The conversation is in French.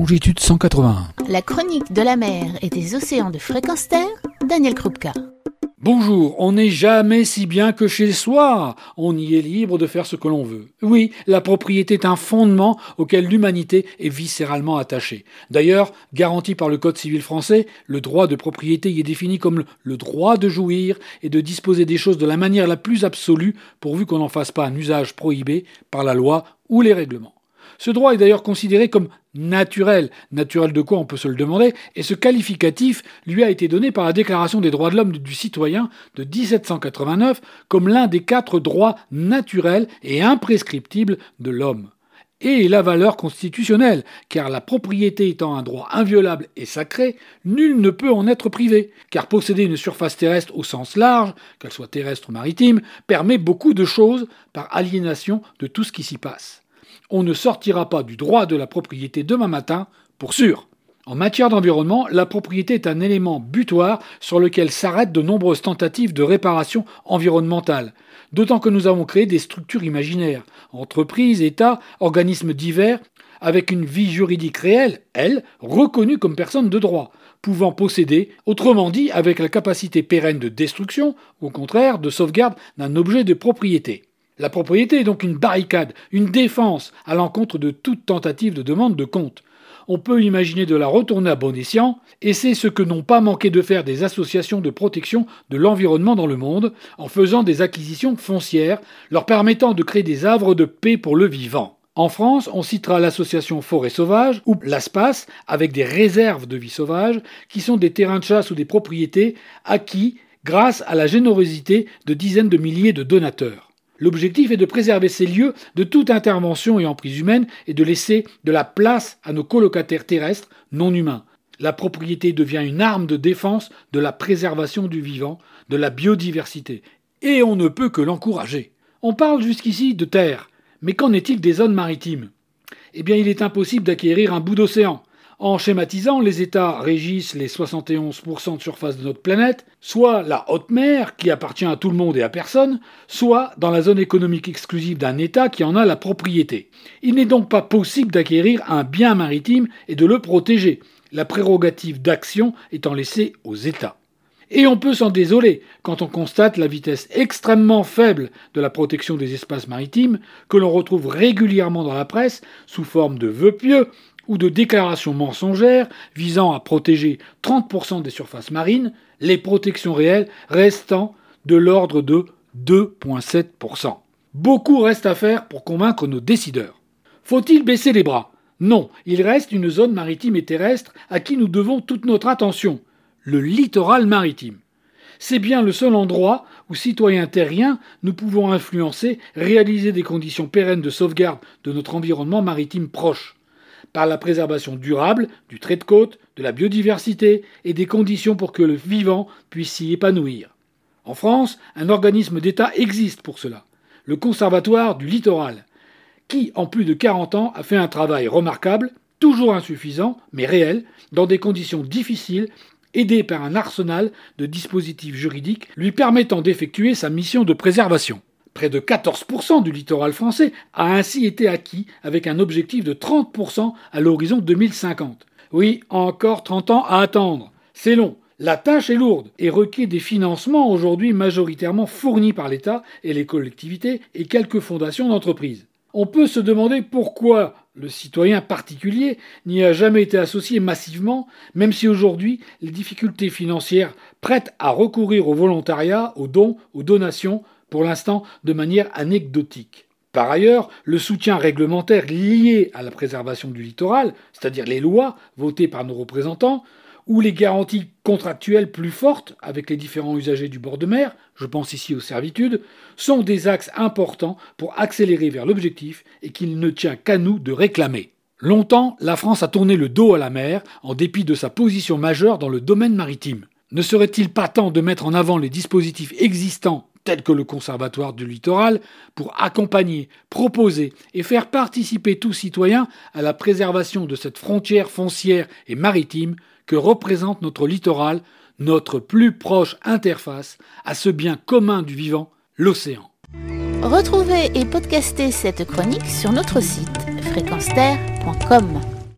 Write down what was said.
longitude 181. La chronique de la mer et des océans de fréquence terre, Daniel Krupka. Bonjour, on n'est jamais si bien que chez soi. On y est libre de faire ce que l'on veut. Oui, la propriété est un fondement auquel l'humanité est viscéralement attachée. D'ailleurs, garanti par le Code civil français, le droit de propriété y est défini comme le droit de jouir et de disposer des choses de la manière la plus absolue, pourvu qu'on n'en fasse pas un usage prohibé par la loi ou les règlements. Ce droit est d'ailleurs considéré comme naturel. Naturel de quoi on peut se le demander, et ce qualificatif lui a été donné par la Déclaration des droits de l'homme du citoyen de 1789 comme l'un des quatre droits naturels et imprescriptibles de l'homme. Et la valeur constitutionnelle, car la propriété étant un droit inviolable et sacré, nul ne peut en être privé, car posséder une surface terrestre au sens large, qu'elle soit terrestre ou maritime, permet beaucoup de choses par aliénation de tout ce qui s'y passe on ne sortira pas du droit de la propriété demain matin, pour sûr. En matière d'environnement, la propriété est un élément butoir sur lequel s'arrêtent de nombreuses tentatives de réparation environnementale, d'autant que nous avons créé des structures imaginaires, entreprises, États, organismes divers, avec une vie juridique réelle, elle, reconnue comme personne de droit, pouvant posséder, autrement dit avec la capacité pérenne de destruction, au contraire de sauvegarde d'un objet de propriété. La propriété est donc une barricade, une défense à l'encontre de toute tentative de demande de compte. On peut imaginer de la retourner à bon escient, et c'est ce que n'ont pas manqué de faire des associations de protection de l'environnement dans le monde, en faisant des acquisitions foncières, leur permettant de créer des havres de paix pour le vivant. En France, on citera l'association Forêt Sauvage ou l'ASPAS avec des réserves de vie sauvage qui sont des terrains de chasse ou des propriétés acquis grâce à la générosité de dizaines de milliers de donateurs. L'objectif est de préserver ces lieux de toute intervention et emprise humaine et de laisser de la place à nos colocataires terrestres non humains. La propriété devient une arme de défense de la préservation du vivant, de la biodiversité. Et on ne peut que l'encourager. On parle jusqu'ici de terre, mais qu'en est-il des zones maritimes? Eh bien, il est impossible d'acquérir un bout d'océan. En schématisant, les États régissent les 71% de surface de notre planète, soit la haute mer, qui appartient à tout le monde et à personne, soit dans la zone économique exclusive d'un État qui en a la propriété. Il n'est donc pas possible d'acquérir un bien maritime et de le protéger, la prérogative d'action étant laissée aux États. Et on peut s'en désoler quand on constate la vitesse extrêmement faible de la protection des espaces maritimes que l'on retrouve régulièrement dans la presse sous forme de vœux pieux ou de déclarations mensongères visant à protéger 30% des surfaces marines, les protections réelles restant de l'ordre de 2,7%. Beaucoup reste à faire pour convaincre nos décideurs. Faut-il baisser les bras? Non, il reste une zone maritime et terrestre à qui nous devons toute notre attention, le littoral maritime. C'est bien le seul endroit où, citoyens terriens, nous pouvons influencer, réaliser des conditions pérennes de sauvegarde de notre environnement maritime proche par la préservation durable du trait de côte, de la biodiversité et des conditions pour que le vivant puisse s'y épanouir. En France, un organisme d'État existe pour cela, le Conservatoire du littoral, qui, en plus de 40 ans, a fait un travail remarquable, toujours insuffisant, mais réel, dans des conditions difficiles, aidé par un arsenal de dispositifs juridiques lui permettant d'effectuer sa mission de préservation. Près de 14% du littoral français a ainsi été acquis avec un objectif de 30% à l'horizon 2050. Oui, encore 30 ans à attendre. C'est long. La tâche est lourde et requiert des financements aujourd'hui majoritairement fournis par l'État et les collectivités et quelques fondations d'entreprises. On peut se demander pourquoi le citoyen particulier n'y a jamais été associé massivement, même si aujourd'hui les difficultés financières prêtent à recourir au volontariat, aux dons, aux donations pour l'instant de manière anecdotique. Par ailleurs, le soutien réglementaire lié à la préservation du littoral, c'est-à-dire les lois votées par nos représentants, ou les garanties contractuelles plus fortes avec les différents usagers du bord de mer, je pense ici aux servitudes, sont des axes importants pour accélérer vers l'objectif et qu'il ne tient qu'à nous de réclamer. Longtemps, la France a tourné le dos à la mer en dépit de sa position majeure dans le domaine maritime. Ne serait-il pas temps de mettre en avant les dispositifs existants tels que le Conservatoire du littoral, pour accompagner, proposer et faire participer tout citoyen à la préservation de cette frontière foncière et maritime que représente notre littoral, notre plus proche interface à ce bien commun du vivant, l'océan. Retrouvez et podcastez cette chronique sur notre site fréquence